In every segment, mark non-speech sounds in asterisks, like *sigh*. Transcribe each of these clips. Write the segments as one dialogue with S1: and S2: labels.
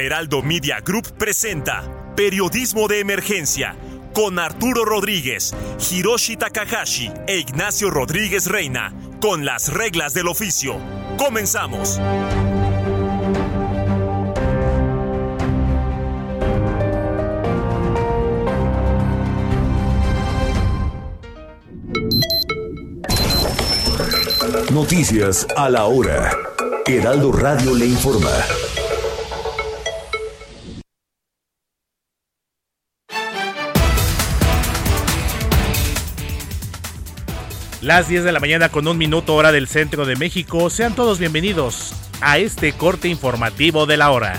S1: Heraldo Media Group presenta Periodismo de Emergencia con Arturo Rodríguez, Hiroshi Takahashi e Ignacio Rodríguez Reina, con las reglas del oficio. Comenzamos.
S2: Noticias a la hora. Heraldo Radio le informa.
S3: Las 10 de la mañana con un minuto hora del centro de México. Sean todos bienvenidos a este corte informativo de la hora.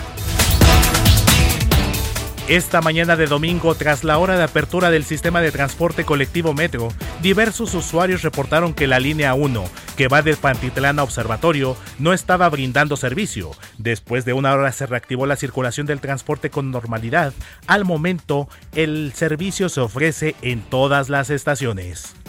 S3: Esta mañana de domingo, tras la hora de apertura del sistema de transporte colectivo Metro, diversos usuarios reportaron que la línea 1, que va de Pantitlán a Observatorio, no estaba brindando servicio. Después de una hora se reactivó la circulación del transporte con normalidad. Al momento, el servicio se ofrece en todas las estaciones.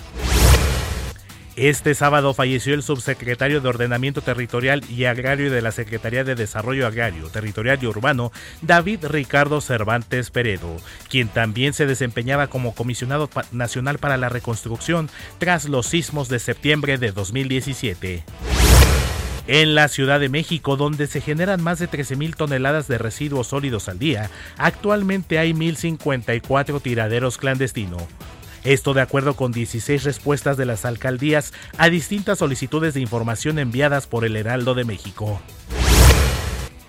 S3: Este sábado falleció el subsecretario de Ordenamiento Territorial y Agrario de la Secretaría de Desarrollo Agrario, Territorial y Urbano, David Ricardo Cervantes Peredo, quien también se desempeñaba como comisionado nacional para la reconstrucción tras los sismos de septiembre de 2017. En la Ciudad de México, donde se generan más de 13.000 toneladas de residuos sólidos al día, actualmente hay 1.054 tiraderos clandestinos. Esto de acuerdo con 16 respuestas de las alcaldías a distintas solicitudes de información enviadas por el Heraldo de México.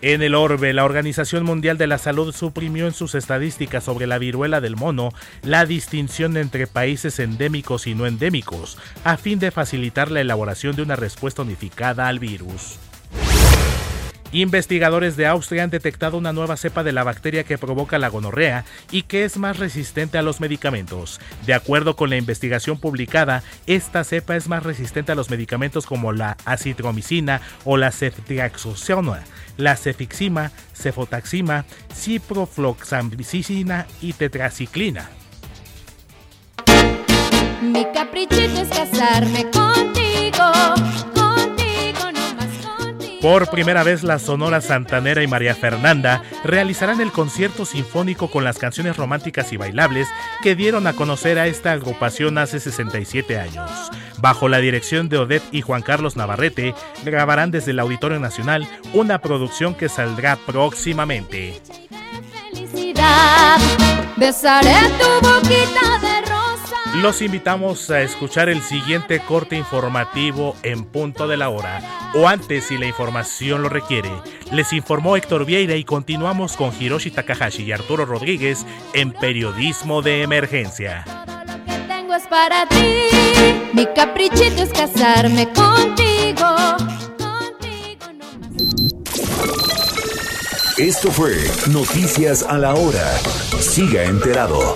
S3: En el orbe, la Organización Mundial de la Salud suprimió en sus estadísticas sobre la viruela del mono la distinción entre países endémicos y no endémicos, a fin de facilitar la elaboración de una respuesta unificada al virus. Investigadores de Austria han detectado una nueva cepa de la bacteria que provoca la gonorrea y que es más resistente a los medicamentos. De acuerdo con la investigación publicada, esta cepa es más resistente a los medicamentos como la acitromicina o la ceftriaxona, la cefixima, cefotaxima, ciprofloxamicina y tetraciclina.
S4: Mi caprichito es casarme contigo
S3: por primera vez la Sonora Santanera y María Fernanda realizarán el concierto sinfónico con las canciones románticas y bailables que dieron a conocer a esta agrupación hace 67 años. Bajo la dirección de Odette y Juan Carlos Navarrete, grabarán desde el Auditorio Nacional una producción que saldrá próximamente.
S4: besaré tu boquita de
S3: los invitamos a escuchar el siguiente corte informativo en punto de la hora, o antes si la información lo requiere. Les informó Héctor Vieira y continuamos con Hiroshi Takahashi y Arturo Rodríguez en Periodismo de Emergencia.
S4: Lo que tengo es para ti, mi caprichito es casarme contigo.
S2: Esto fue Noticias a la Hora. Siga enterado.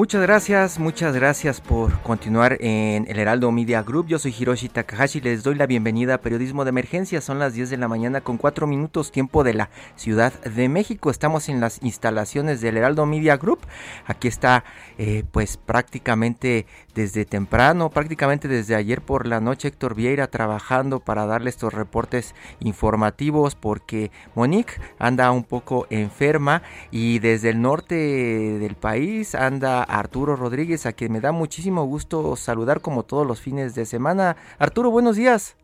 S5: Muchas gracias, muchas gracias por continuar en el Heraldo Media Group. Yo soy Hiroshi Takahashi, les doy la bienvenida a Periodismo de Emergencia. Son las 10 de la mañana con 4 minutos tiempo de la Ciudad de México. Estamos en las instalaciones del Heraldo Media Group. Aquí está eh, pues prácticamente desde temprano, prácticamente desde ayer por la noche Héctor Vieira trabajando para darle estos reportes informativos porque Monique anda un poco enferma y desde el norte del país anda Arturo Rodríguez, a quien me da muchísimo gusto saludar como todos los fines de semana. Arturo, buenos días.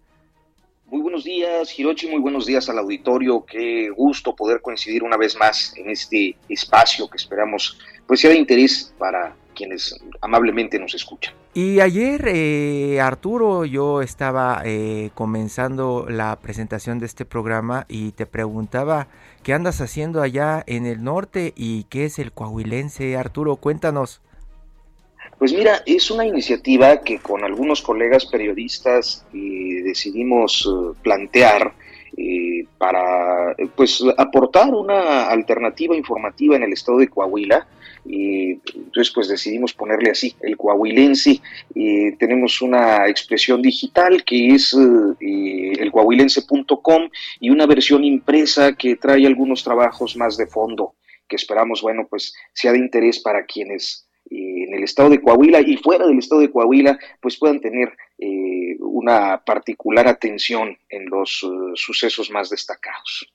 S6: Muy buenos días, Hirochi, muy buenos días al auditorio. Qué gusto poder coincidir una vez más en este espacio que esperamos pues sea de interés para quienes amablemente nos escuchan.
S5: Y ayer, eh, Arturo, yo estaba eh, comenzando la presentación de este programa y te preguntaba qué andas haciendo allá en el norte y qué es el coahuilense. Arturo, cuéntanos.
S6: Pues mira, es una iniciativa que con algunos colegas periodistas eh, decidimos eh, plantear eh, para pues aportar una alternativa informativa en el estado de Coahuila. Y entonces pues decidimos ponerle así, el coahuilense. tenemos una expresión digital que es el coahuilense.com y una versión impresa que trae algunos trabajos más de fondo que esperamos, bueno, pues sea de interés para quienes en el estado de Coahuila y fuera del estado de Coahuila, pues puedan tener eh, una particular atención en los eh, sucesos más destacados.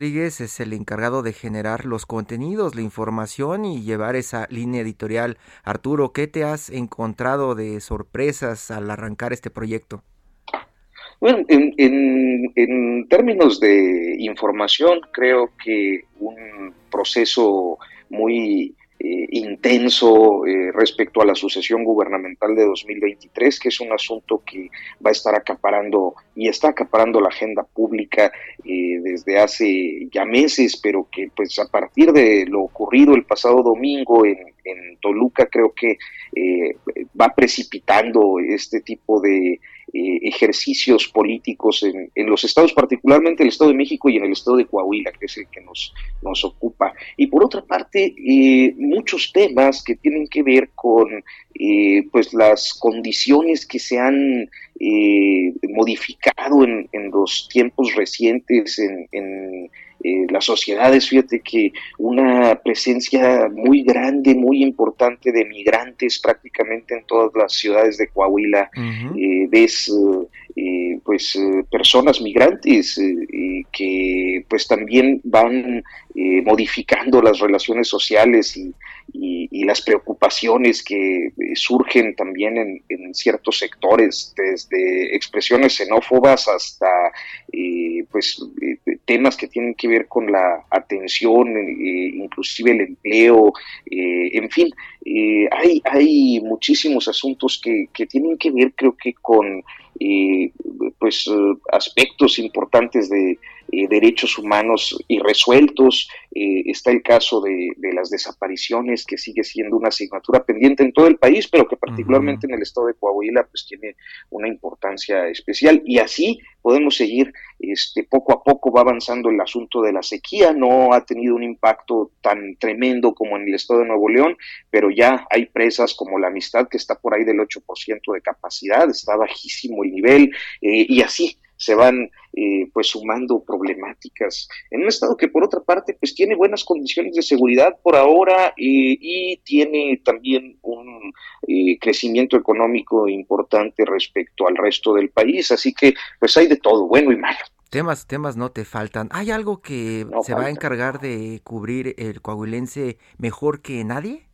S5: Rodríguez es el encargado de generar los contenidos, la información y llevar esa línea editorial. Arturo, ¿qué te has encontrado de sorpresas al arrancar este proyecto?
S6: Bueno, en, en términos de información, creo que un proceso muy eh, intenso eh, respecto a la sucesión gubernamental de 2023, que es un asunto que va a estar acaparando y está acaparando la agenda pública eh, desde hace ya meses, pero que pues a partir de lo ocurrido el pasado domingo en, en Toluca creo que va precipitando este tipo de eh, ejercicios políticos en, los estados, particularmente el Estado de México y en el Estado de Coahuila, que es el que nos, nos ocupa. Y por otra parte, eh, muchos temas que tienen que ver con eh, pues las condiciones que se han modificado en, en, los tiempos recientes en, en eh, las sociedades, fíjate que una presencia muy grande, muy importante de migrantes prácticamente en todas las ciudades de Coahuila, eh, ves eh, pues personas migrantes que pues también van modificando las relaciones sociales y, las preocupaciones que surgen también en, en, ciertos sectores, desde expresiones xenófobas hasta pues temas que tienen que ver con la atención, eh, inclusive el empleo, eh, en fin, eh, hay, hay muchísimos asuntos que, que, tienen que ver, creo que, con pues aspectos importantes de derechos humanos irresueltos. está el caso de, de, las desapariciones, que sigue siendo una asignatura pendiente en todo el país, pero que particularmente en el estado de Coahuila pues tiene una importancia especial. Y así podemos seguir, este, poco a poco va avanzando el asunto de la sequía, no ha tenido un impacto tan tremendo como en el estado de Nuevo León, pero ya hay presas como la Amistad que está por ahí del 8% de capacidad, está bajísimo el nivel, eh, y así se van eh, pues sumando problemáticas en un estado que por otra parte pues tiene buenas condiciones de seguridad por ahora eh, y tiene también un eh, crecimiento económico importante respecto al resto del país así que pues hay de todo bueno y malo
S5: Temas, temas no te faltan. ¿Hay algo que se va a encargar de cubrir el coahuilense mejor que nadie?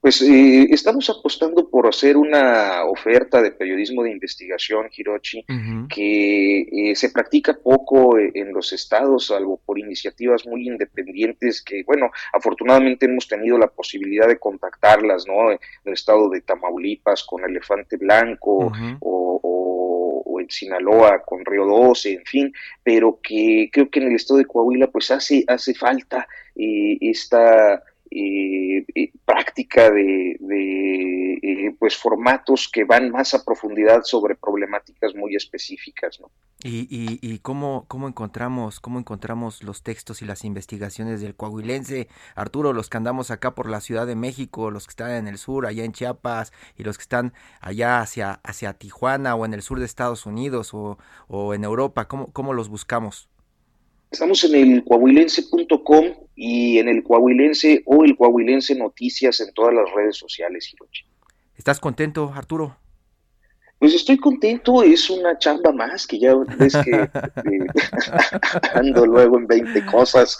S6: Pues eh, estamos apostando por hacer una oferta de periodismo de investigación, Hirochi, que eh, se practica poco en los estados, salvo por iniciativas muy independientes que, bueno, afortunadamente hemos tenido la posibilidad de contactarlas, ¿no? En el estado de Tamaulipas con Elefante Blanco o, en Sinaloa con Río 12, en fin, pero que creo que en el estado de Coahuila pues hace, hace falta eh, esta práctica de, eh, pues formatos que van más a profundidad sobre problemáticas muy específicas ¿no?
S5: y, y, y cómo, cómo encontramos cómo encontramos los textos y las investigaciones del coahuilense Arturo los que andamos acá por la Ciudad de México los que están en el sur allá en Chiapas y los que están allá hacia hacia Tijuana o en el sur de Estados Unidos o, o en Europa cómo, cómo los buscamos
S6: Estamos en el coahuilense.com y en el coahuilense o el coahuilense noticias en todas las redes sociales, Hirochi.
S5: ¿Estás contento, Arturo?
S6: Pues estoy contento, es una chamba más que ya ves que *laughs* eh, *laughs* ando luego en 20 cosas,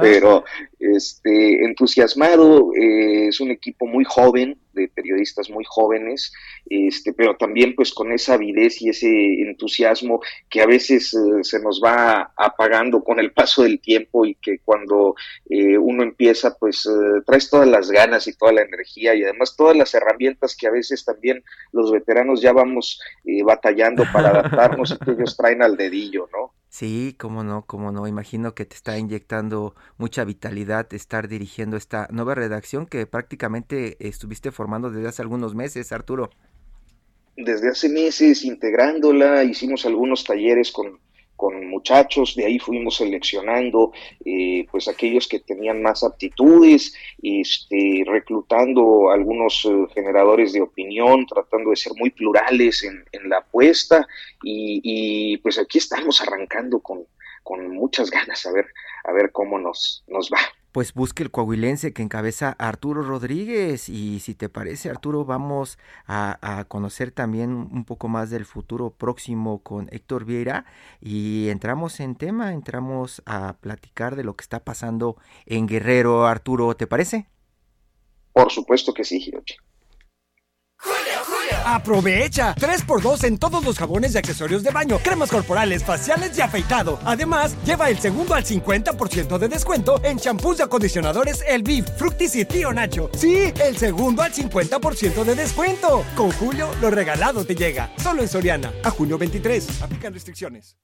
S6: pero este, entusiasmado, eh, es un equipo muy joven, de periodistas muy jóvenes, este, pero también pues con esa avidez y ese entusiasmo que a veces eh, se nos va apagando con el paso del tiempo y que cuando eh, uno empieza pues eh, traes todas las ganas y toda la energía y además todas las herramientas que a veces también los veteranos ya vamos batallando para adaptarnos y que ellos traen al dedillo, ¿no?
S5: Sí, cómo no, cómo no. Imagino que te está inyectando mucha vitalidad estar dirigiendo esta nueva redacción que prácticamente estuviste formando desde hace algunos meses, Arturo.
S6: Desde hace meses integrándola, hicimos algunos talleres con con muchachos, de ahí fuimos seleccionando eh, pues aquellos que tenían más aptitudes, este, reclutando algunos eh, generadores de opinión, tratando de ser muy plurales en, la apuesta y, y, pues aquí estamos arrancando con, con muchas ganas a ver, a ver cómo nos, nos va
S5: pues busque el coahuilense que encabeza Arturo Rodríguez. Y si te parece, Arturo, vamos a, conocer también un poco más del futuro próximo con Héctor Vieira. Y entramos en tema, entramos a platicar de lo que está pasando en Guerrero. Arturo, ¿te parece?
S6: Por supuesto que sí, Hirochi.
S7: ¡Aprovecha! 3x2 en todos los jabones y accesorios de baño, cremas corporales, faciales y afeitado. Además, lleva el segundo al 50% de descuento en champús y acondicionadores El Beef, Fructis y Tío Nacho. Sí, el segundo al 50% de descuento. Con Julio, lo regalado te llega. Solo en Soriana. A junio 23. Aplican restricciones.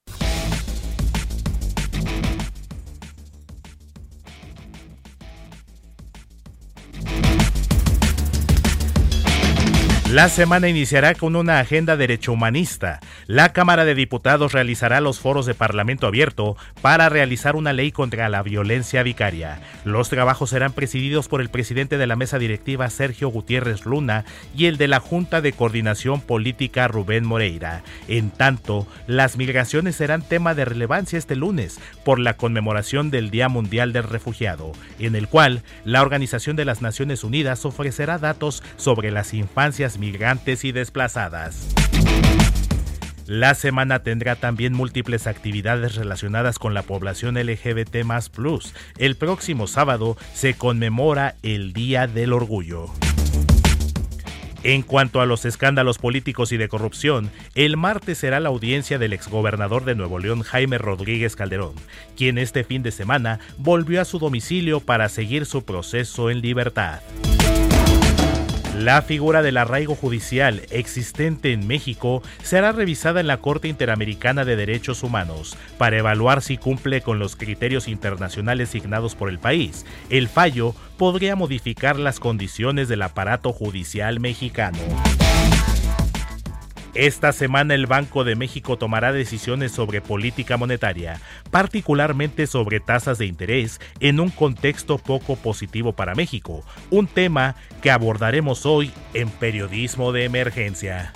S3: La semana iniciará con una agenda derecho humanista. La Cámara de Diputados realizará los foros de Parlamento abierto para realizar una ley contra la violencia vicaria. Los trabajos serán presididos por el presidente de la mesa directiva Sergio Gutiérrez Luna y el de la Junta de Coordinación Política Rubén Moreira. En tanto, las migraciones serán tema de relevancia este lunes por la conmemoración del Día Mundial del Refugiado, en el cual la Organización de las Naciones Unidas ofrecerá datos sobre las infancias y desplazadas. La semana tendrá también múltiples actividades relacionadas con la población LGBT. El próximo sábado se conmemora el Día del Orgullo. En cuanto a los escándalos políticos y de corrupción, el martes será la audiencia del exgobernador de Nuevo León, Jaime Rodríguez Calderón, quien este fin de semana volvió a su domicilio para seguir su proceso en libertad. La figura del arraigo judicial existente en México será revisada en la Corte Interamericana de Derechos Humanos para evaluar si cumple con los criterios internacionales signados por el país. El fallo podría modificar las condiciones del aparato judicial mexicano. Esta semana el Banco de México tomará decisiones sobre política monetaria, particularmente sobre tasas de interés, en un contexto poco positivo para México, un tema que abordaremos hoy en Periodismo de Emergencia.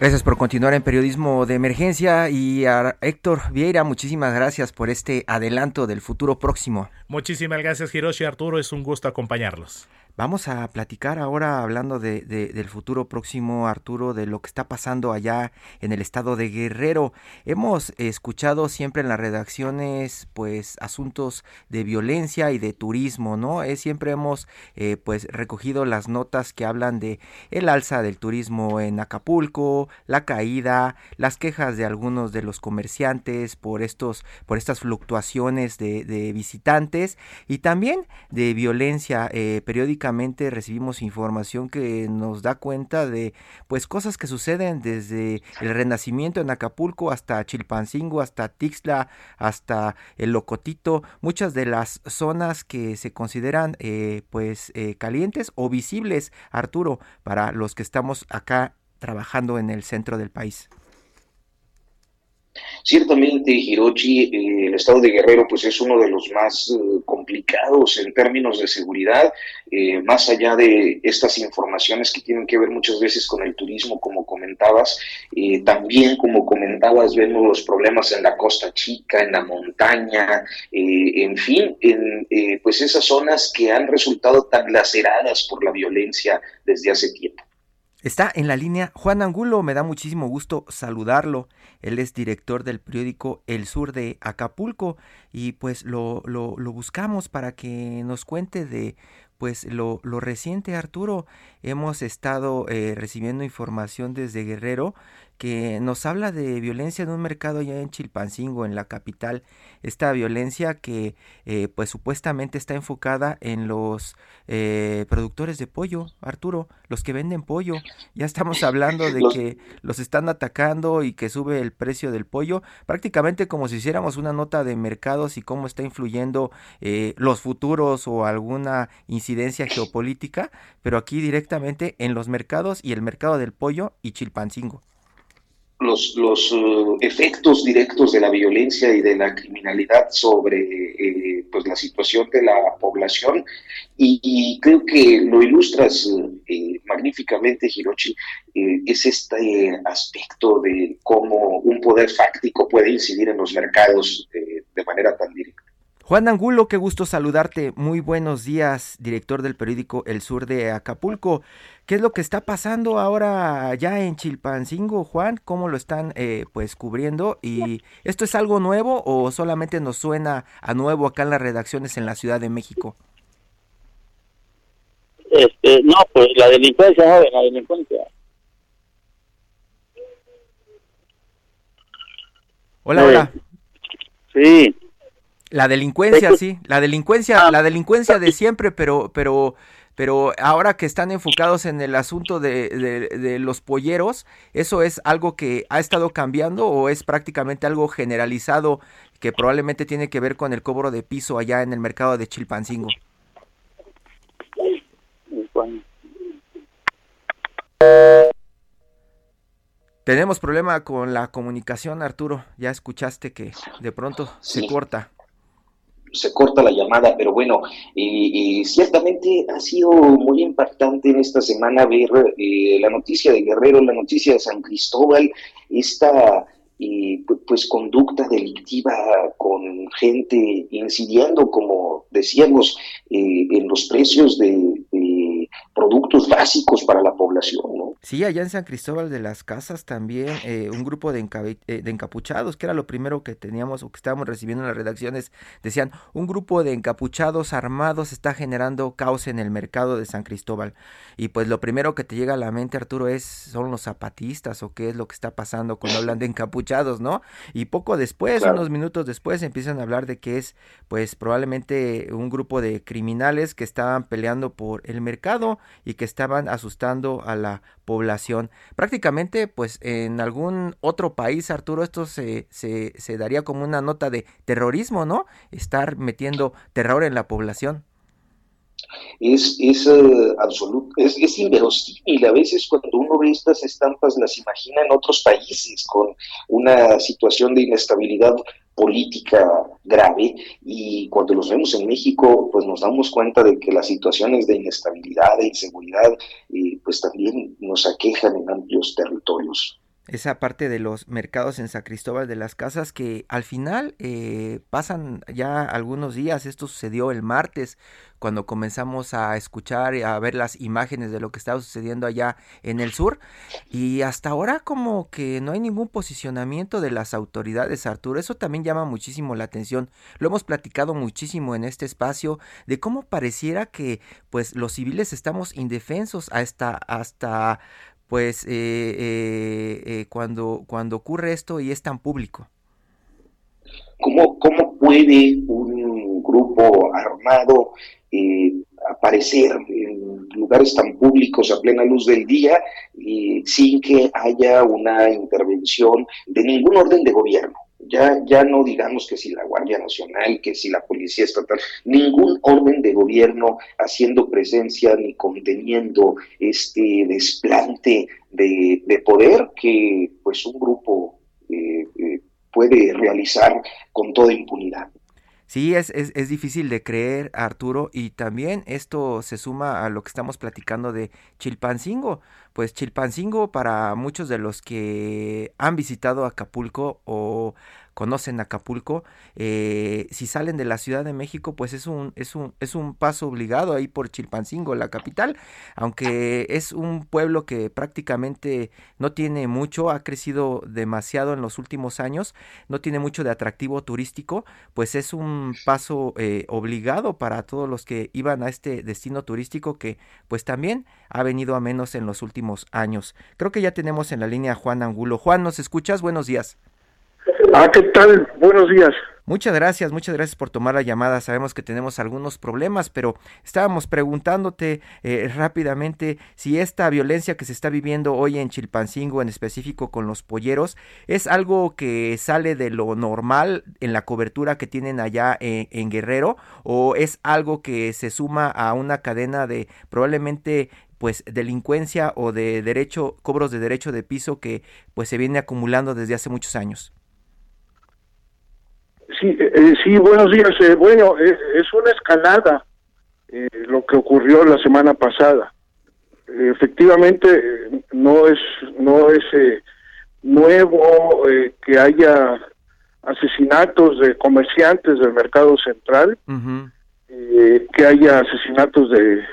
S5: Gracias por continuar en Periodismo de Emergencia y a Héctor Vieira, muchísimas gracias por este adelanto del futuro próximo.
S3: Muchísimas gracias Hiroshi Arturo, es un gusto acompañarlos.
S5: Vamos a platicar ahora, hablando de, del futuro próximo, Arturo, de lo que está pasando allá en el estado de Guerrero. Hemos escuchado siempre en las redacciones, pues, asuntos de violencia y de turismo, ¿no? Eh, siempre hemos, eh, pues, recogido las notas que hablan de el alza del turismo en Acapulco, la caída, las quejas de algunos de los comerciantes por estos, por estas fluctuaciones de, visitantes y también de violencia eh, periódica recibimos información que nos da cuenta de pues cosas que suceden desde el renacimiento en Acapulco hasta Chilpancingo, hasta Tixla, hasta el Locotito, muchas de las zonas que se consideran eh, pues eh, calientes o visibles, Arturo, para los que estamos acá trabajando en el centro del país.
S6: Ciertamente, Hirochi, eh, el estado de Guerrero pues es uno de los más eh, complicados en términos de seguridad, eh, más allá de estas informaciones que tienen que ver muchas veces con el turismo, como comentabas, también como comentabas, vemos los problemas en la costa chica, en la montaña, en fin, en pues esas zonas que han resultado tan laceradas por la violencia desde hace tiempo.
S5: Está en la línea Juan Angulo, me da muchísimo gusto saludarlo. Él es director del periódico El Sur de Acapulco y pues lo, lo, buscamos para que nos cuente de pues lo, lo reciente Arturo. Hemos estado eh, recibiendo información desde Guerrero que nos habla de violencia en un mercado ya en Chilpancingo, en la capital. Esta violencia que eh, pues supuestamente está enfocada en los eh, productores de pollo, Arturo, los que venden pollo. Ya estamos hablando de que los están atacando y que sube el precio del pollo, prácticamente como si hiciéramos una nota de mercados y cómo está influyendo eh, los futuros o alguna incidencia geopolítica, pero aquí directamente en los mercados y el mercado del pollo y Chilpancingo
S6: los, los uh, efectos directos de la violencia y de la criminalidad sobre eh, pues la situación de la población y, creo que lo ilustras eh, magníficamente, Hiroshi, eh, es este aspecto de cómo un poder fáctico puede incidir en los mercados de manera tan directa.
S5: Juan Angulo, qué gusto saludarte. Muy buenos días, director del periódico El Sur de Acapulco. ¿Qué es lo que está pasando ahora ya en Chilpancingo, Juan? ¿Cómo lo están eh, pues cubriendo? ¿Y esto es algo nuevo o solamente nos suena a nuevo acá en las redacciones en la Ciudad de México?
S8: Este, no, pues la delincuencia, joven, la delincuencia.
S5: Hola, hola.
S8: Sí.
S5: La delincuencia, sí, la delincuencia, ah. la delincuencia de siempre, pero, pero, pero ahora que están enfocados en el asunto de, de, los polleros, ¿eso es algo que ha estado cambiando o es prácticamente algo generalizado que probablemente tiene que ver con el cobro de piso allá en el mercado de Chilpancingo? Tenemos problema con la comunicación, Arturo. Ya escuchaste que de pronto se corta
S6: se corta la llamada, pero bueno, y ciertamente ha sido muy impactante en esta semana ver eh, la noticia de Guerrero, la noticia de San Cristóbal, esta eh, pues conducta delictiva con gente incidiendo, como decíamos, eh, en los precios de, productos básicos para la población, ¿no?
S5: Sí, allá en San Cristóbal de las Casas también eh, un grupo de, eh, de, encapuchados, que era lo primero que teníamos o que estábamos recibiendo en las redacciones, decían, un grupo de encapuchados armados está generando caos en el mercado de San Cristóbal. Y pues lo primero que te llega a la mente, Arturo, es, ¿son los zapatistas o qué es lo que está pasando cuando hablan de encapuchados, no? Y poco después, unos minutos después, empiezan a hablar de que es, pues probablemente un grupo de criminales que estaban peleando por el mercado y que estaban asustando a la población. Prácticamente, pues en algún otro país, Arturo, esto se, se, se daría como una nota de terrorismo, ¿no? Estar metiendo terror en la población
S6: es, es uh, absoluto, es, es, inverosímil. A veces cuando uno ve estas estampas las imagina en otros países con una situación de inestabilidad política grave y cuando los vemos en México pues nos damos cuenta de que las situaciones de inestabilidad e inseguridad eh, pues también nos aquejan en amplios territorios
S5: esa parte de los mercados en San Cristóbal de las Casas que al final eh, pasan ya algunos días, esto sucedió el martes cuando comenzamos a escuchar y a ver las imágenes de lo que estaba sucediendo allá en el sur y hasta ahora como que no hay ningún posicionamiento de las autoridades Arturo, eso también llama muchísimo la atención, lo hemos platicado muchísimo en este espacio de cómo pareciera que pues los civiles estamos indefensos hasta hasta pues eh, eh, eh, cuando, cuando ocurre esto y es tan público?
S6: ¿Cómo, cómo puede un grupo armado aparecer en lugares tan públicos a plena luz del día sin que haya una intervención de ningún orden de gobierno? Ya, ya no digamos que si la Guardia Nacional, que si la Policía Estatal, ningún orden de gobierno haciendo presencia ni conteniendo este desplante de, de poder que pues un grupo eh, eh, puede realizar con toda impunidad.
S5: Sí, es, es, es, difícil de creer, Arturo, y también esto se suma a lo que estamos platicando de Chilpancingo. Pues Chilpancingo, para muchos de los que han visitado Acapulco o conocen Acapulco, eh, si salen de la Ciudad de México, pues es un, es un, es un paso obligado ahí por Chilpancingo, la capital, aunque es un pueblo que prácticamente no tiene mucho, ha crecido demasiado en los últimos años, no tiene mucho de atractivo turístico, pues es un paso eh, obligado para todos los que iban a este destino turístico que pues también ha venido a menos en los últimos años. Creo que ya tenemos en la línea Juan Angulo. Juan, ¿nos escuchas? Buenos días.
S9: Ah, ¿qué tal? Buenos días.
S5: Muchas gracias, muchas gracias por tomar la llamada. Sabemos que tenemos algunos problemas, pero estábamos preguntándote eh, rápidamente si esta violencia que se está viviendo hoy en Chilpancingo, en específico con los polleros, es algo que sale de lo normal en la cobertura que tienen allá en, en Guerrero o es algo que se suma a una cadena de probablemente pues delincuencia o de derecho, cobros de derecho de piso que pues se viene acumulando desde hace muchos años.
S9: Sí, eh, eh, sí, buenos días. Eh, bueno, es una escalada lo que ocurrió la semana pasada. efectivamente, no es no es nuevo que haya asesinatos de comerciantes del mercado central, que haya asesinatos de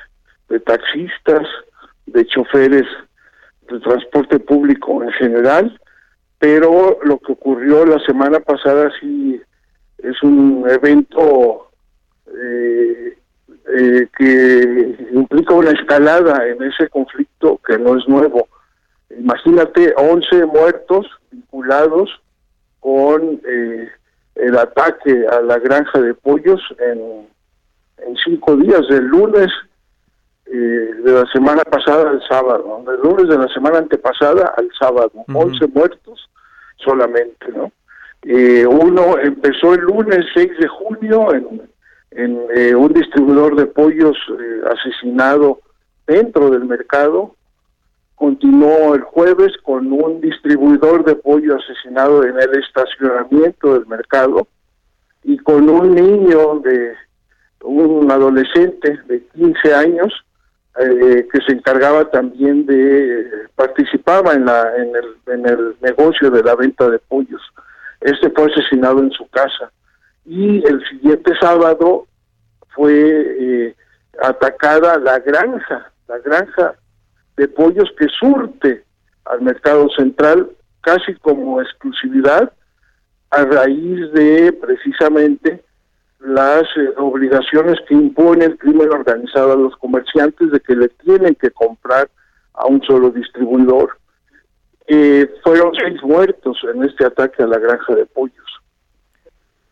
S9: de taxistas, de choferes de transporte público en general, pero lo que ocurrió la semana pasada sí es un evento eh, eh, que implica una escalada en ese conflicto que no es nuevo. Imagínate 11 muertos vinculados con eh, el ataque a la granja de pollos en, en cinco días, del lunes eh, de la semana pasada al sábado, del lunes de la semana antepasada al sábado, 11 muertos solamente, ¿no? Eh, uno empezó el lunes 6 de junio en, eh, un distribuidor de pollos asesinado dentro del mercado, continuó el jueves con un distribuidor de pollo asesinado en el estacionamiento del mercado y con un niño de un adolescente de 15 años eh, que se encargaba también de participaba en la en el, en el negocio de la venta de pollos. Este fue asesinado en su casa y el siguiente sábado fue eh, atacada la granja, la granja de pollos que surte al mercado central casi como exclusividad a raíz de precisamente las eh, obligaciones que impone el crimen organizado a los comerciantes de que le tienen que comprar a un solo distribuidor. Eh, fueron seis muertos en este ataque a la granja de pollos.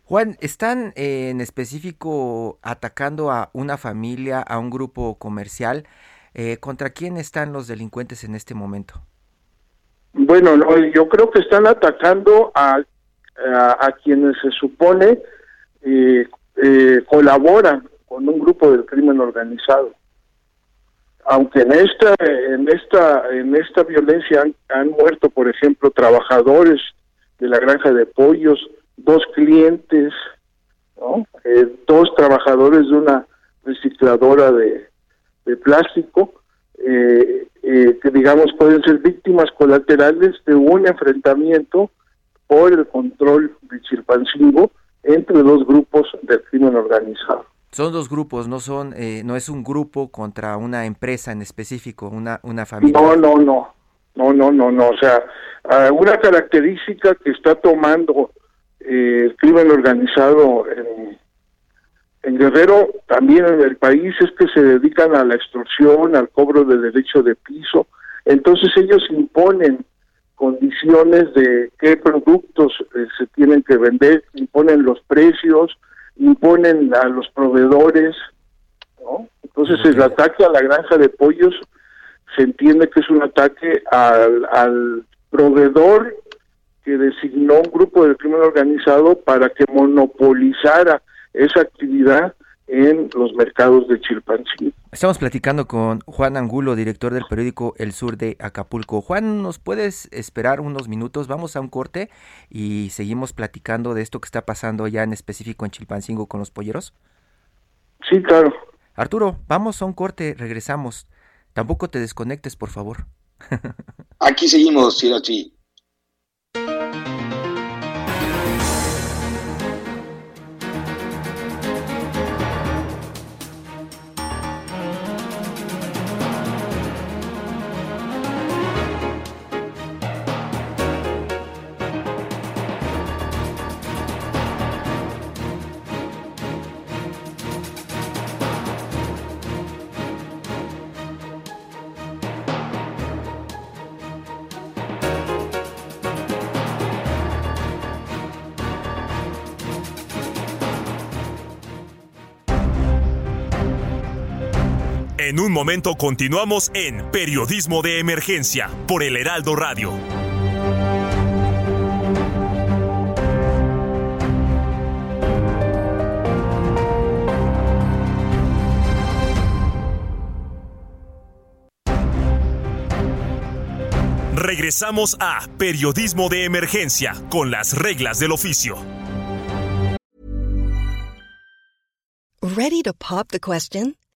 S5: Juan, ¿están eh, en específico atacando a una familia, a un grupo comercial? ¿Contra quién están los delincuentes en este momento?
S9: Bueno, no, yo creo que están atacando a, a quienes se supone eh, eh, colaboran con un grupo del crimen organizado. Aunque en esta en esta en esta violencia han, muerto, por ejemplo, trabajadores de la granja de pollos, dos clientes, eh, dos trabajadores de una recicladora de, plástico, eh, que digamos pueden ser víctimas colaterales de un enfrentamiento por el control de Chilpancingo entre dos grupos del crimen organizado.
S5: Son dos grupos, no son, eh, no es un grupo contra una empresa en específico, una una familia.
S9: No, no, no, no, no, no, no. O sea, una característica que está tomando eh, el crimen organizado en, en Guerrero, también en el país, es que se dedican a la extorsión, al cobro de derecho de piso. Entonces ellos imponen condiciones de qué productos eh, se tienen que vender, imponen los precios, imponen a los proveedores, ¿no? Entonces el ataque a la granja de pollos se entiende que es un ataque al, al proveedor que designó un grupo de crimen organizado para que monopolizara esa actividad en los mercados de Chilpancingo.
S5: Estamos platicando con Juan Angulo, director del periódico El Sur de Acapulco. Juan, ¿nos puedes esperar unos minutos? Vamos a un corte y seguimos platicando de esto que está pasando ya en específico en Chilpancingo con los polleros.
S9: Sí, claro.
S5: Arturo, vamos a un corte, regresamos. Tampoco te desconectes, por favor. *laughs*
S6: Aquí seguimos, Sirachi.
S1: En un momento continuamos en Periodismo de Emergencia por el Heraldo Radio. Regresamos a Periodismo de Emergencia con las reglas del oficio.
S10: Ready to pop the question?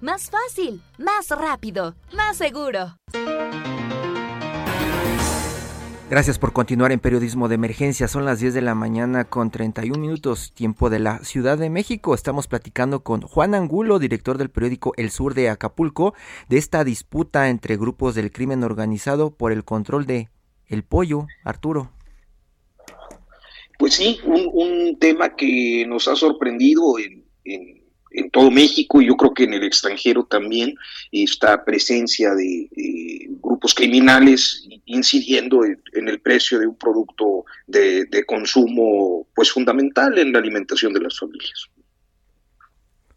S11: Más fácil, más rápido, más seguro.
S5: Gracias por continuar en Periodismo de Emergencia. Son las 10 de la mañana con 31 minutos, tiempo de la Ciudad de México. Estamos platicando con Juan Angulo, director del periódico El Sur de Acapulco, de esta disputa entre grupos del crimen organizado por el control de el pollo. Arturo.
S6: Pues sí, un, tema que nos ha sorprendido en, en en todo México y yo creo que en el extranjero también esta presencia de grupos criminales incidiendo en, el precio de un producto de, consumo pues fundamental en la alimentación de las familias.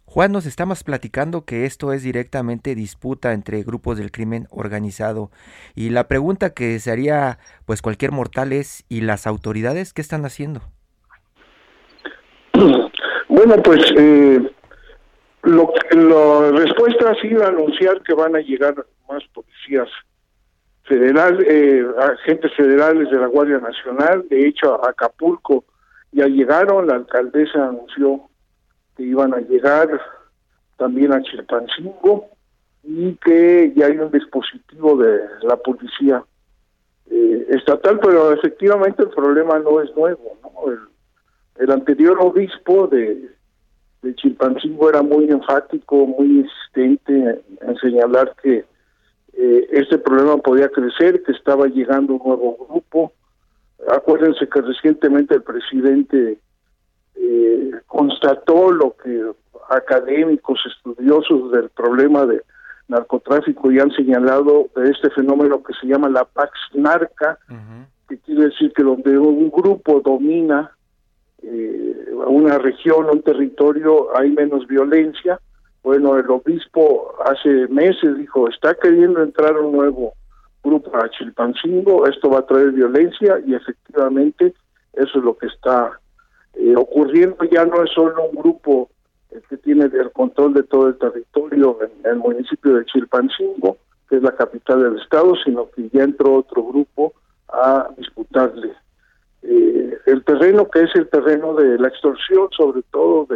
S5: Juan, nos estamos platicando que esto es directamente disputa entre grupos del crimen organizado y la pregunta que se haría pues cualquier mortal es ¿y las autoridades qué están haciendo?
S9: Bueno, pues eh, lo, la respuesta ha sido anunciar que van a llegar más policías federales, eh, agentes federales de la Guardia Nacional. De hecho, a Acapulco ya llegaron, la alcaldesa anunció que iban a llegar también a Chilpancingo y que ya hay un dispositivo de la policía eh, estatal, pero efectivamente el problema no es nuevo. ¿no? El, el anterior obispo de de Chilpancingo era muy enfático, muy insistente en señalar que eh, este problema podía crecer, que estaba llegando un nuevo grupo. Acuérdense que recientemente el presidente eh, constató lo que académicos, estudiosos del problema de narcotráfico ya han señalado de este fenómeno que se llama la Pax Narca, que quiere decir que donde un grupo domina eh, una región, un territorio, hay menos violencia. Bueno, el obispo hace meses dijo, está queriendo entrar un nuevo grupo a Chilpancingo, esto va a traer violencia y efectivamente eso es lo que está eh, ocurriendo. Ya no es solo un grupo eh, que tiene el control de todo el territorio en, el municipio de Chilpancingo, que es la capital del estado, sino que ya entró otro grupo a disputarle eh, el terreno que es el terreno de la extorsión, sobre todo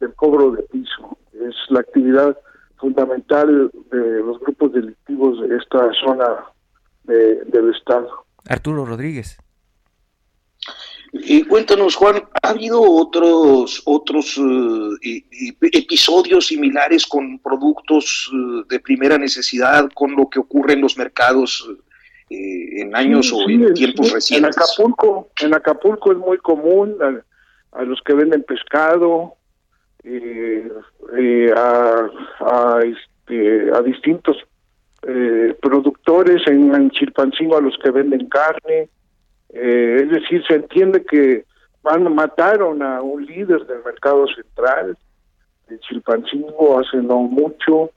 S9: del cobro de piso. Es la actividad fundamental de los grupos delictivos de esta zona del Estado.
S5: Arturo Rodríguez.
S6: Y cuéntanos, Juan, ¿ha habido otros otros eh, episodios similares con productos eh, de primera necesidad, con lo que ocurre en los mercados eh, en años o en tiempos recientes.
S9: En Acapulco, en Acapulco es muy común a, los que venden pescado, eh, eh, a, a, este, a distintos productores en, en, Chilpancingo a los que venden carne. es decir, se entiende que van mataron a un líder del mercado central de Chilpancingo hace no mucho.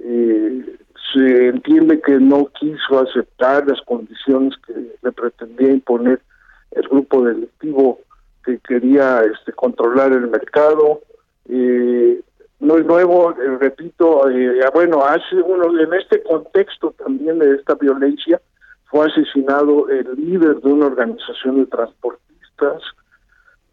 S9: Eh, se entiende que no quiso aceptar las condiciones que le pretendía imponer el grupo delictivo que quería este, controlar el mercado. Eh, no es nuevo, eh, repito, eh, bueno, hace uno, en este contexto también de esta violencia, fue asesinado el líder de una organización de transportistas,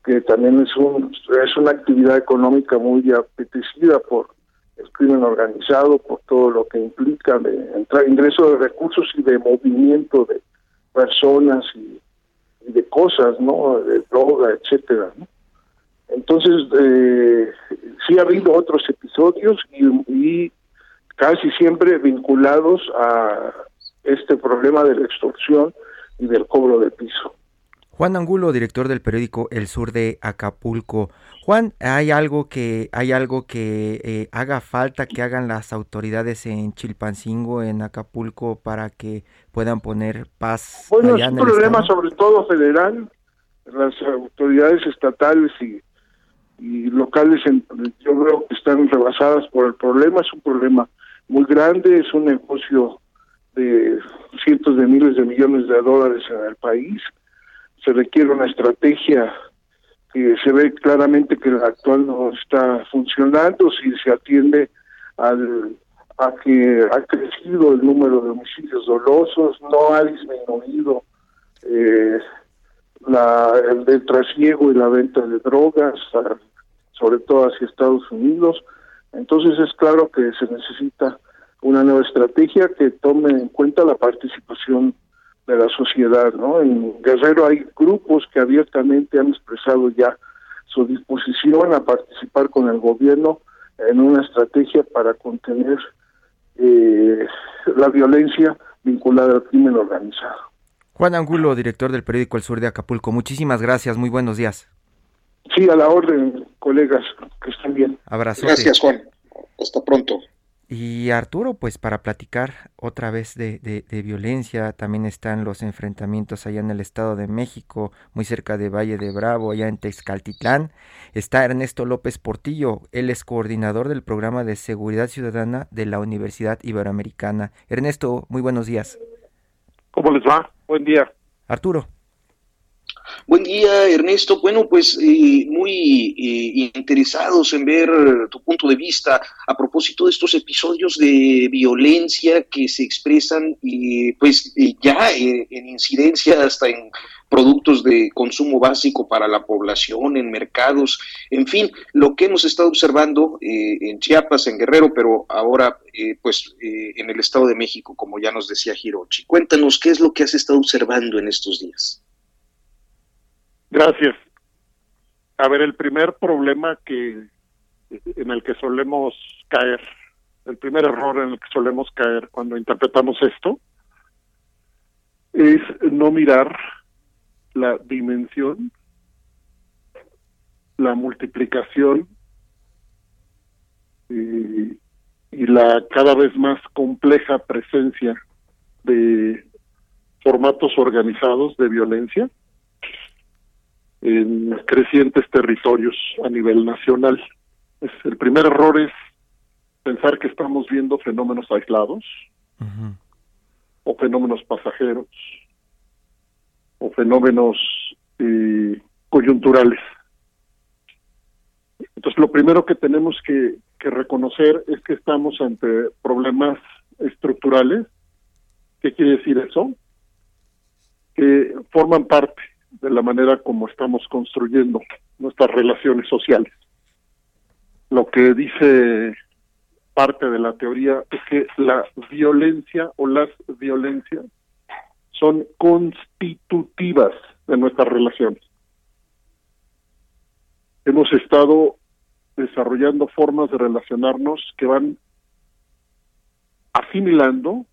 S9: que también es, un, es una actividad económica muy apetecida por el crimen organizado, por todo lo que implica de ingreso de recursos y de movimiento de personas y, de cosas, ¿no? De droga, etcétera, Entonces, eh, sí ha habido otros episodios y casi siempre vinculados a este problema de la extorsión y del cobro de piso.
S5: Juan Angulo, director del periódico El Sur de Acapulco. Juan, ¿hay algo que hay algo que eh, haga falta que hagan las autoridades en Chilpancingo, en Acapulco, para que puedan poner paz?
S9: Bueno, es un problema sobre todo federal. Las autoridades estatales y, y locales, yo creo que están rebasadas por el problema. Es un problema muy grande, es un negocio de cientos de miles de millones de dólares en el país se requiere una estrategia que se ve claramente que la actual no está funcionando si se atiende al a que ha crecido el número de homicidios dolosos, no ha disminuido eh, la, el, trasiego y la venta de drogas, sobre todo hacia Estados Unidos. Entonces es claro que se necesita una nueva estrategia que tome en cuenta la participación de la sociedad, ¿no? En Guerrero hay grupos que abiertamente han expresado ya su disposición a participar con el gobierno en una estrategia para contener eh, la violencia vinculada al crimen organizado.
S5: Juan Angulo, director del periódico El Sur de Acapulco, muchísimas gracias, muy buenos días.
S9: Sí, a la orden, colegas, que estén bien.
S5: Abrazo.
S6: Gracias, Juan. Hasta pronto.
S5: Y Arturo, pues para platicar otra vez de, de, violencia, también están los enfrentamientos allá en el Estado de México, muy cerca de Valle de Bravo, allá en Texcaltitlán. Está Ernesto López Portillo, él es coordinador del programa de seguridad ciudadana de la Universidad Iberoamericana. Ernesto, muy buenos días.
S12: ¿Cómo les va? Buen día.
S5: Arturo.
S6: Buen día, Ernesto. Bueno, pues eh, muy eh, interesados en ver tu punto de vista a propósito de estos episodios de violencia que se expresan y pues ya eh, en incidencia hasta en productos de consumo básico para la población, en mercados, en fin, lo que hemos estado observando en Chiapas, en Guerrero, pero ahora pues en el Estado de México, como ya nos decía Hirochi. Cuéntanos qué es lo que has estado observando en estos días.
S12: Gracias. A ver, el primer problema que en el que solemos caer, el primer error en el que solemos caer cuando interpretamos esto, es no mirar la dimensión, la multiplicación y, y la cada vez más compleja presencia de formatos organizados de violencia en crecientes territorios a nivel nacional. Es, el primer error es pensar que estamos viendo fenómenos aislados o fenómenos pasajeros o fenómenos eh, coyunturales. Entonces, lo primero que tenemos que, que reconocer es que estamos ante problemas estructurales. ¿Qué quiere decir eso? Que forman parte de la manera como estamos construyendo nuestras relaciones sociales. Lo que dice parte de la teoría es que la violencia o las violencias son constitutivas de nuestras relaciones. Hemos estado desarrollando formas de relacionarnos que van asimilando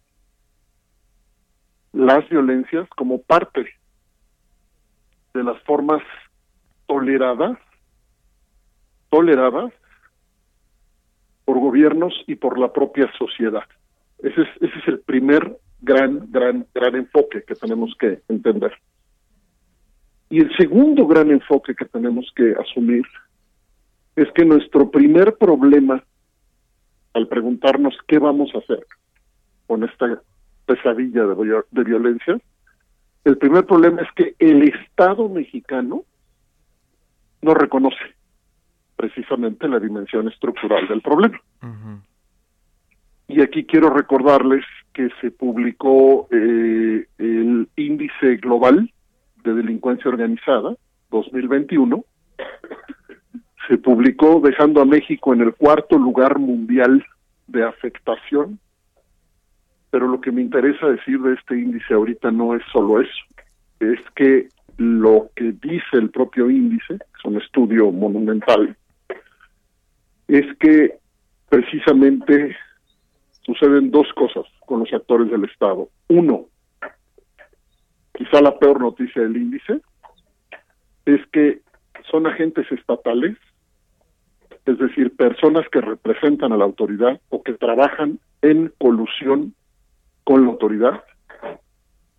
S12: las violencias como parte de las formas toleradas, toleradas por gobiernos y por la propia sociedad. Ese es, ese es el primer gran, gran, gran enfoque que tenemos que entender. Y el segundo gran enfoque que tenemos que asumir es que nuestro primer problema al preguntarnos qué vamos a hacer con esta pesadilla de, de violencia el primer problema es que el Estado mexicano no reconoce precisamente la dimensión estructural del problema. Y aquí quiero recordarles que se publicó eh, el índice global de delincuencia organizada 2021. Se publicó dejando a México en el cuarto lugar mundial de afectación. Pero lo que me interesa decir de este índice ahorita no es solo eso, es que lo que dice el propio índice, es un estudio monumental, es que precisamente suceden dos cosas con los actores del Estado. Uno, quizá la peor noticia del índice, es que son agentes estatales, es decir, personas que representan a la autoridad o que trabajan en colusión con la autoridad,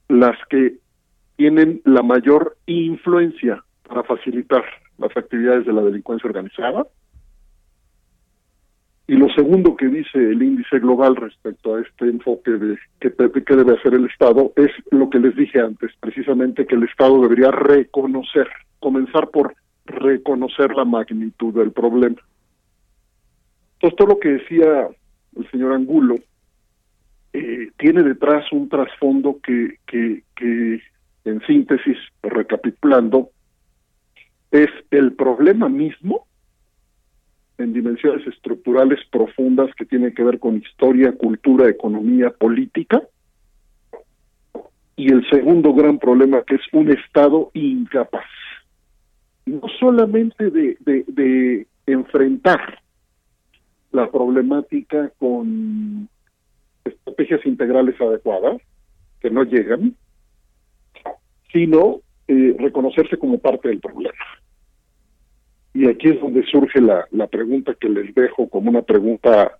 S12: las que tienen la mayor influencia para facilitar las actividades de la delincuencia organizada y lo segundo que dice el índice global respecto a este enfoque de qué, debe hacer el Estado es lo que les dije antes, precisamente que el Estado debería reconocer, comenzar por reconocer la magnitud del problema. Entonces, todo lo que decía el señor Angulo eh, tiene detrás un trasfondo que, que, en síntesis, recapitulando, es el problema mismo en dimensiones estructurales profundas que tienen que ver con historia, cultura, economía, política. Y el segundo gran problema que es un Estado incapaz, no solamente de, de, enfrentar la problemática con estrategias integrales adecuadas, que no llegan, sino eh, reconocerse como parte del problema. Y aquí es donde surge la, la pregunta que les dejo como una pregunta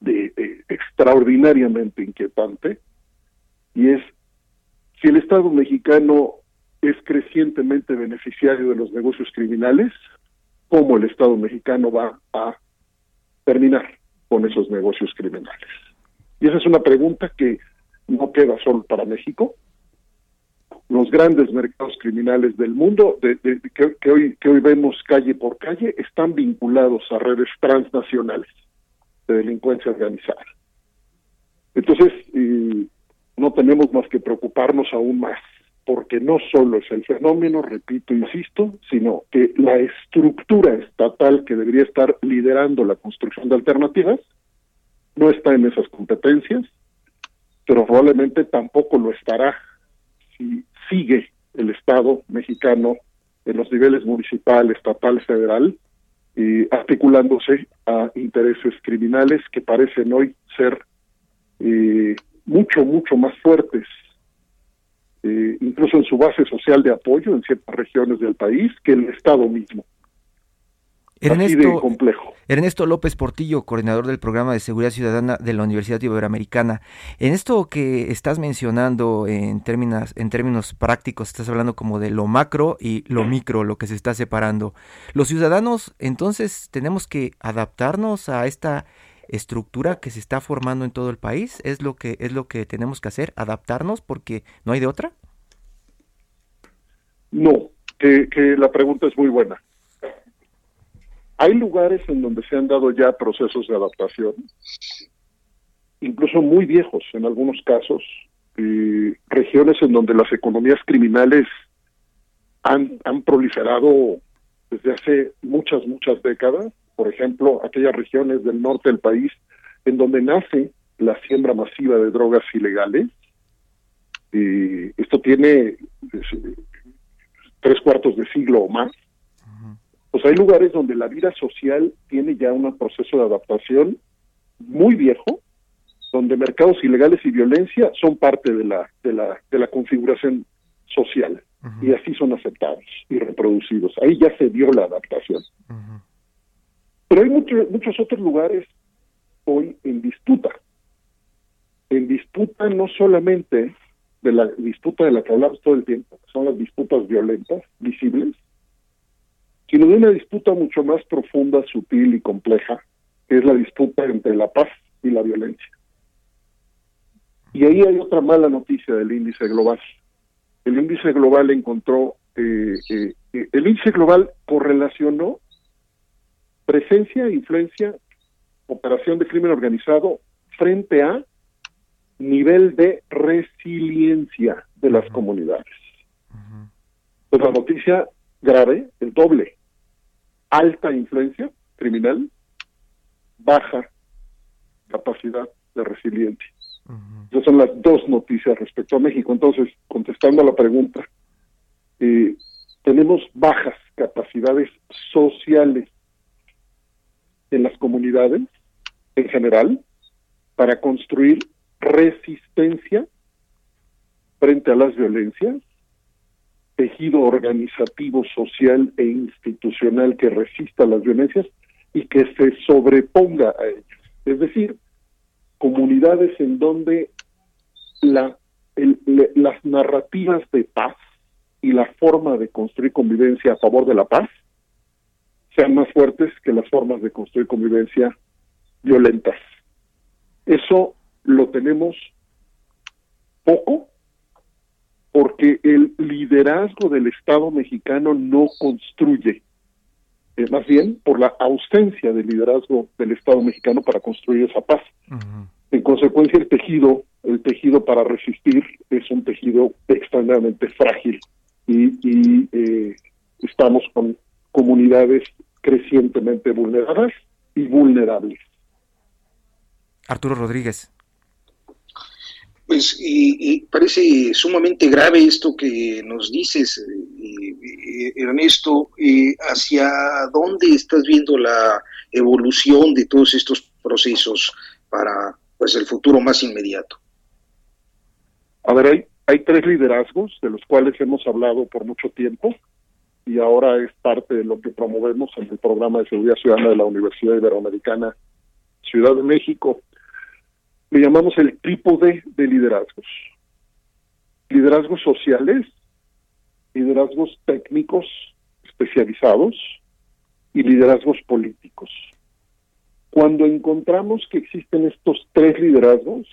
S12: de, extraordinariamente inquietante, y es si el Estado mexicano es crecientemente beneficiario de los negocios criminales, ¿cómo el Estado mexicano va a terminar con esos negocios criminales? Y esa es una pregunta que no queda solo para México, los grandes mercados criminales del mundo que, hoy que hoy vemos calle por calle están vinculados a redes transnacionales de delincuencia organizada. Entonces, no tenemos más que preocuparnos aún más, porque no solo es el fenómeno, repito, insisto, sino que la estructura estatal que debería estar liderando la construcción de alternativas no está en esas competencias, pero probablemente tampoco lo estará si sigue el Estado mexicano en los niveles municipal, estatal, federal, y articulándose a intereses criminales que parecen hoy ser eh, mucho, mucho más fuertes, eh, incluso en su base social de apoyo en ciertas regiones del país, que el Estado mismo.
S5: Ernesto, complejo. Ernesto López Portillo, coordinador del programa de seguridad ciudadana de la Universidad Iberoamericana. En esto que estás mencionando en términos, en términos prácticos, estás hablando como de lo macro y lo micro, lo que se está separando. Los ciudadanos, entonces, tenemos que adaptarnos a esta estructura que se está formando en todo el país. Es lo que es lo que tenemos que hacer, adaptarnos, porque no hay de otra.
S12: No, que, que la pregunta es muy buena hay lugares en donde se han dado ya procesos de adaptación, incluso muy viejos en algunos casos, regiones en donde las economías criminales han, han proliferado desde hace muchas, muchas décadas. Por ejemplo, aquellas regiones del norte del país en donde nace la siembra masiva de drogas ilegales. y esto tiene tres cuartos de siglo o más pues hay lugares donde la vida social tiene ya un proceso de adaptación muy viejo, donde mercados ilegales y violencia son parte de la de la de la configuración social y así son aceptados y reproducidos. Ahí ya se dio la adaptación. Pero hay muchos muchos otros lugares hoy en disputa. En disputa no solamente de la disputa de la que hablamos todo el tiempo, son las disputas violentas, visibles, sino de una disputa mucho más profunda, sutil y compleja, que es la disputa entre la paz y la violencia. Y ahí hay otra mala noticia del índice global. El índice global encontró, eh, eh, el índice global correlacionó presencia, influencia, operación de crimen organizado frente a nivel de resiliencia de las comunidades. Pues la noticia grave, el doble, alta influencia criminal, baja capacidad de resiliencia. Esas son las dos noticias respecto a México. Entonces, contestando a la pregunta, eh, tenemos bajas capacidades sociales en las comunidades en general para construir resistencia frente a las violencias, tejido organizativo, social e institucional que resista las violencias y que se sobreponga a ellas. Es decir, comunidades en donde la, las narrativas de paz y la forma de construir convivencia a favor de la paz sean más fuertes que las formas de construir convivencia violentas. Eso lo tenemos poco porque el liderazgo del Estado mexicano no construye, eh, más bien por la ausencia de liderazgo del Estado mexicano para construir esa paz. En consecuencia, el tejido, el tejido para resistir es un tejido extremadamente frágil y, eh, estamos con comunidades crecientemente vulneradas y vulnerables.
S5: Arturo Rodríguez.
S6: Pues y, parece sumamente grave esto que nos dices, eh, eh, Ernesto. ¿Hacia dónde estás viendo la evolución de todos estos procesos para pues el futuro más inmediato?
S12: A ver, hay tres liderazgos de los cuales hemos hablado por mucho tiempo y ahora es parte de lo que promovemos en el programa de seguridad ciudadana de la Universidad Iberoamericana Ciudad de México. Le llamamos el tipo de, de liderazgos. Liderazgos sociales, liderazgos técnicos especializados y liderazgos políticos. Cuando encontramos que existen estos tres liderazgos,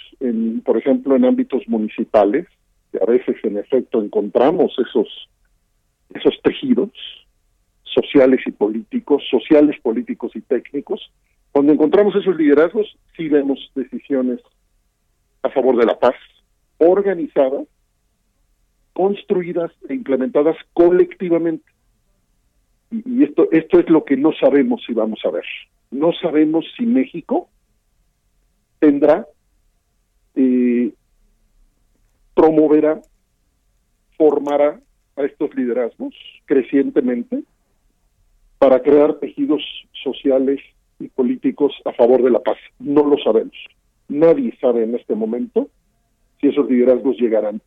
S12: por ejemplo, en ámbitos municipales, que a veces en efecto encontramos esos, esos tejidos sociales y políticos, sociales, políticos y técnicos, cuando encontramos esos liderazgos, sí vemos decisiones a favor de la paz, organizadas, construidas e implementadas colectivamente. Y, esto, esto es lo que no sabemos si vamos a ver no sabemos si México tendrá, eh, promoverá, formará a estos liderazgos crecientemente para crear tejidos sociales y políticos a favor de la paz. No lo sabemos. Nadie sabe en este momento si esos liderazgos llegarán.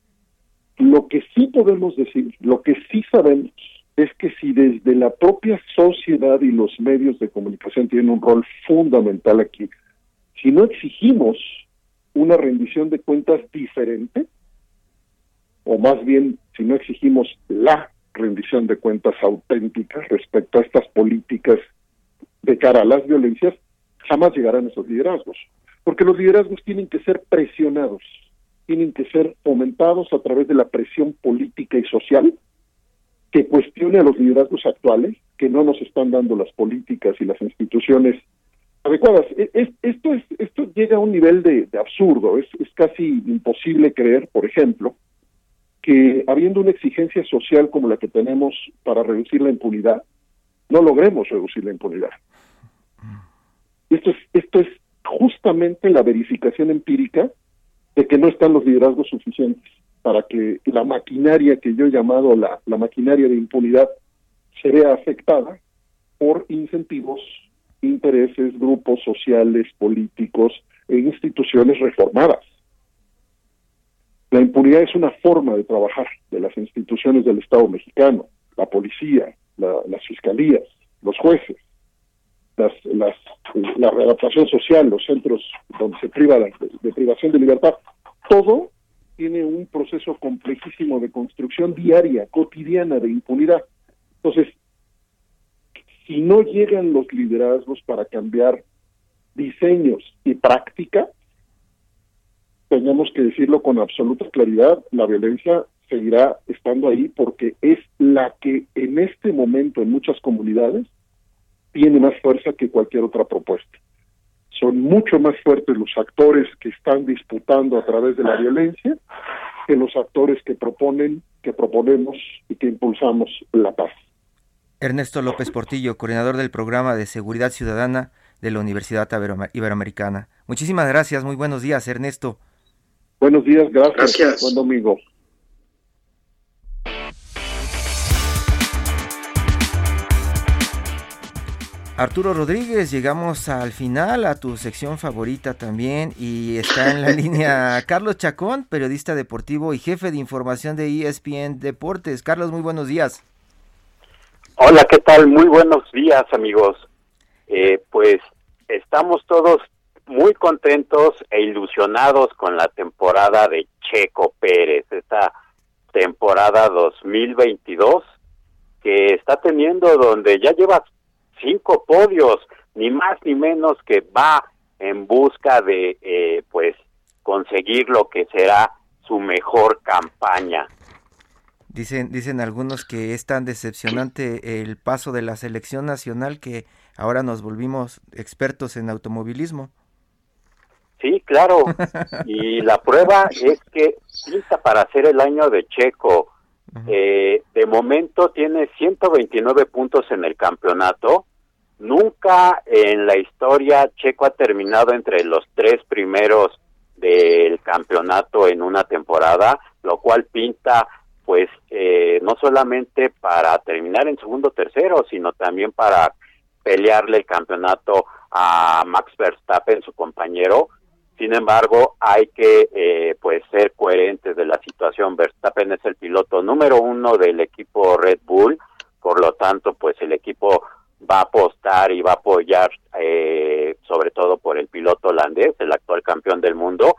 S12: Lo que sí podemos decir, lo que sí sabemos, es que si desde la propia sociedad y los medios de comunicación tienen un rol fundamental aquí, si no exigimos una rendición de cuentas diferente, o más bien si no exigimos la rendición de cuentas auténtica respecto a estas políticas de cara a las violencias, jamás llegarán esos liderazgos. Porque los liderazgos tienen que ser presionados, tienen que ser fomentados a través de la presión política y social que cuestione a los liderazgos actuales, que no nos están dando las políticas y las instituciones adecuadas. E, esto, es, esto llega a un nivel de, absurdo, es casi imposible creer, por ejemplo, que habiendo una exigencia social como la que tenemos para reducir la impunidad, no logremos reducir la impunidad. Esto es, esto es justamente la verificación empírica de que no están los liderazgos suficientes para que la maquinaria que yo he llamado la, la maquinaria de impunidad se vea afectada por incentivos, intereses, grupos sociales, políticos e instituciones reformadas. La impunidad es una forma de trabajar de las instituciones del Estado mexicano, la policía, las fiscalías, los jueces, las, las, la readaptación social, los centros donde se priva de, de privación de libertad. Todo tiene un proceso complejísimo de construcción diaria, cotidiana de impunidad. Entonces, si no llegan los liderazgos para cambiar diseños y práctica, tenemos que decirlo con absoluta claridad, la violencia seguirá estando ahí porque es la que en este momento en muchas comunidades tiene más fuerza que cualquier otra propuesta. Son mucho más fuertes los actores que están disputando a través de la violencia que los actores que proponen, que proponemos y que impulsamos la paz.
S5: Ernesto López Portillo, coordinador del programa de seguridad ciudadana de la Universidad Iberoamericana. Muchísimas gracias, muy buenos días, Ernesto.
S12: Buenos días, gracias. gracias. Buen domingo.
S5: Arturo Rodríguez, llegamos al final, a tu sección favorita también, y está en la *laughs* línea Carlos Chacón, periodista deportivo y jefe de información de ESPN Deportes. Carlos, muy buenos días.
S13: Hola, ¿qué tal? Muy buenos días, amigos. Eh, pues estamos todos muy contentos e ilusionados con la temporada de Checo Pérez, esta temporada 2022 que está teniendo donde ya lleva cinco podios, ni más ni menos que va en busca de eh, pues conseguir lo que será su mejor campaña.
S5: Dicen, dicen algunos que es tan decepcionante el paso de la selección nacional que ahora nos volvimos expertos en automovilismo.
S13: Sí, claro. *laughs* y la prueba es que pinta para ser el año de Checo. Eh, de momento tiene 129 puntos en el campeonato. Nunca en la historia Checo ha terminado entre los tres primeros del campeonato en una temporada, lo cual pinta pues eh, no solamente para terminar en segundo o tercero, sino también para pelearle el campeonato a Max Verstappen, su compañero. Sin embargo, hay que eh, pues ser coherentes de la situación. Verstappen es el piloto número uno del equipo Red Bull, por lo tanto, pues el equipo va a apostar y va a apoyar eh, sobre todo por el piloto holandés, el actual campeón del mundo,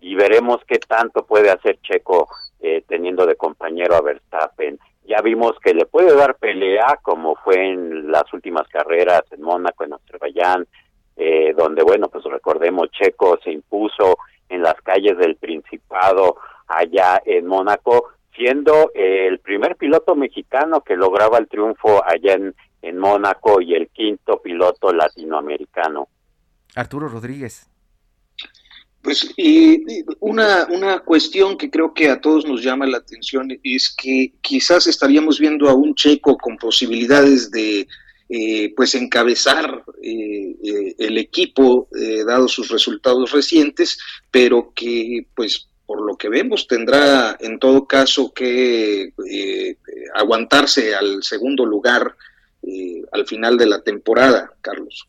S13: y veremos qué tanto puede hacer Checo eh, teniendo de compañero a Verstappen. Ya vimos que le puede dar pelea, como fue en las últimas carreras en Mónaco, en Azerbaiyán, eh, donde, bueno, pues recordemos, Checo se impuso en las calles del Principado allá en Mónaco, siendo el primer piloto mexicano que lograba el triunfo allá en, en Mónaco y el quinto piloto latinoamericano.
S5: Arturo Rodríguez.
S6: Pues eh, una, una cuestión que creo que a todos nos llama la atención es que quizás estaríamos viendo a un checo con posibilidades de eh, pues encabezar eh, eh, el equipo dado sus resultados recientes, pero que pues por lo que vemos tendrá en todo caso que aguantarse al segundo lugar al final de la temporada, Carlos.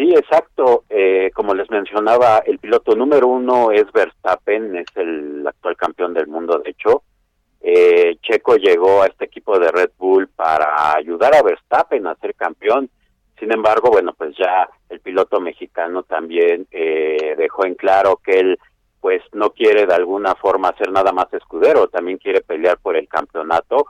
S13: Sí, exacto. Eh, como les mencionaba, el piloto número uno es Verstappen, es el actual campeón del mundo, de hecho. Eh, Checo llegó a este equipo de Red Bull para ayudar a Verstappen a ser campeón. Sin embargo, bueno, pues ya el piloto mexicano también eh, dejó en claro que él pues no quiere de alguna forma ser nada más escudero, también quiere pelear por el campeonato.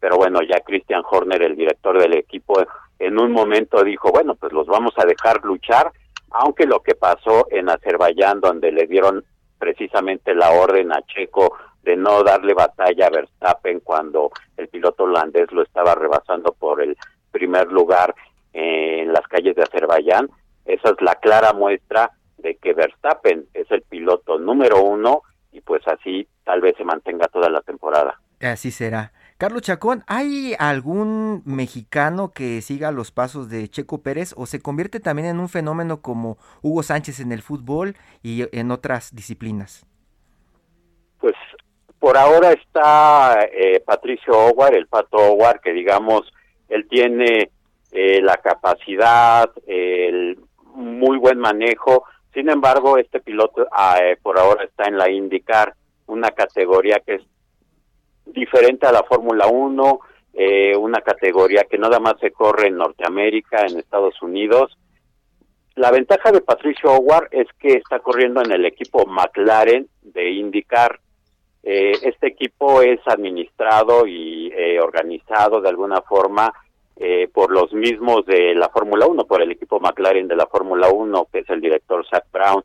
S13: Pero bueno, ya Christian Horner, el director del equipo, en un momento dijo, bueno, pues los vamos a dejar luchar, aunque lo que pasó en Azerbaiyán, donde le dieron precisamente la orden a Checo de no darle batalla a Verstappen cuando el piloto holandés lo estaba rebasando por el primer lugar en las calles de Azerbaiyán, esa es la clara muestra de que Verstappen es el piloto número uno y pues así tal vez se mantenga toda la temporada.
S5: Así será. Carlos Chacón, ¿hay algún mexicano que siga los pasos de Checo Pérez o se convierte también en un fenómeno como Hugo Sánchez en el fútbol y en otras disciplinas?
S13: Pues por ahora está eh, Patricio Howard, el Pato Howard, que digamos, él tiene eh, la capacidad, el muy buen manejo, sin embargo, este piloto ah, eh, por ahora está en la IndyCar, una categoría que es diferente a la Fórmula 1, eh, una categoría que nada más se corre en Norteamérica, en Estados Unidos. La ventaja de Patricio Howard es que está corriendo en el equipo McLaren de IndyCar. Eh, este equipo es administrado y eh, organizado de alguna forma por los mismos de la Fórmula 1, por el equipo McLaren de la Fórmula 1, que es el director Zach Brown.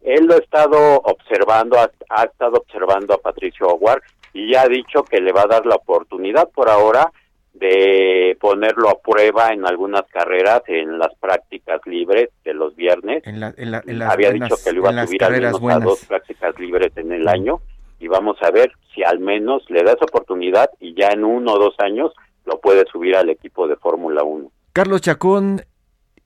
S13: Él lo ha estado observando, ha, ha estado observando a Patricio Howard y ya ha dicho que le va a dar la oportunidad por ahora de ponerlo a prueba en algunas carreras, en las prácticas libres de los viernes. Había dicho que lo iba a subir al menos a dos prácticas libres en el año y vamos a ver si al menos le da esa oportunidad y ya en uno o dos años lo puede subir al equipo de Fórmula 1.
S5: Carlos Chacón,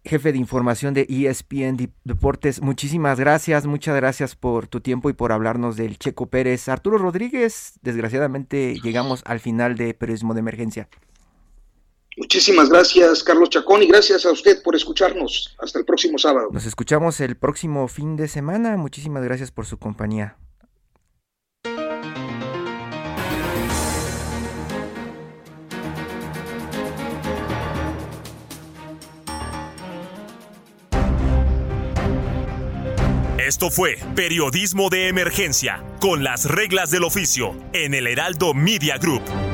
S5: jefe de información de ESPN Deportes, muchísimas gracias, muchas gracias por tu tiempo y por hablarnos del Checo Pérez. Arturo Rodríguez, desgraciadamente llegamos al final de Periodismo de Emergencia.
S6: Muchísimas gracias, Carlos Chacón, y gracias a usted por escucharnos. Hasta el próximo sábado.
S5: Nos escuchamos el próximo fin de semana. Muchísimas gracias por su compañía.
S1: Esto fue Periodismo de Emergencia, con las reglas del oficio, en el Heraldo Media Group.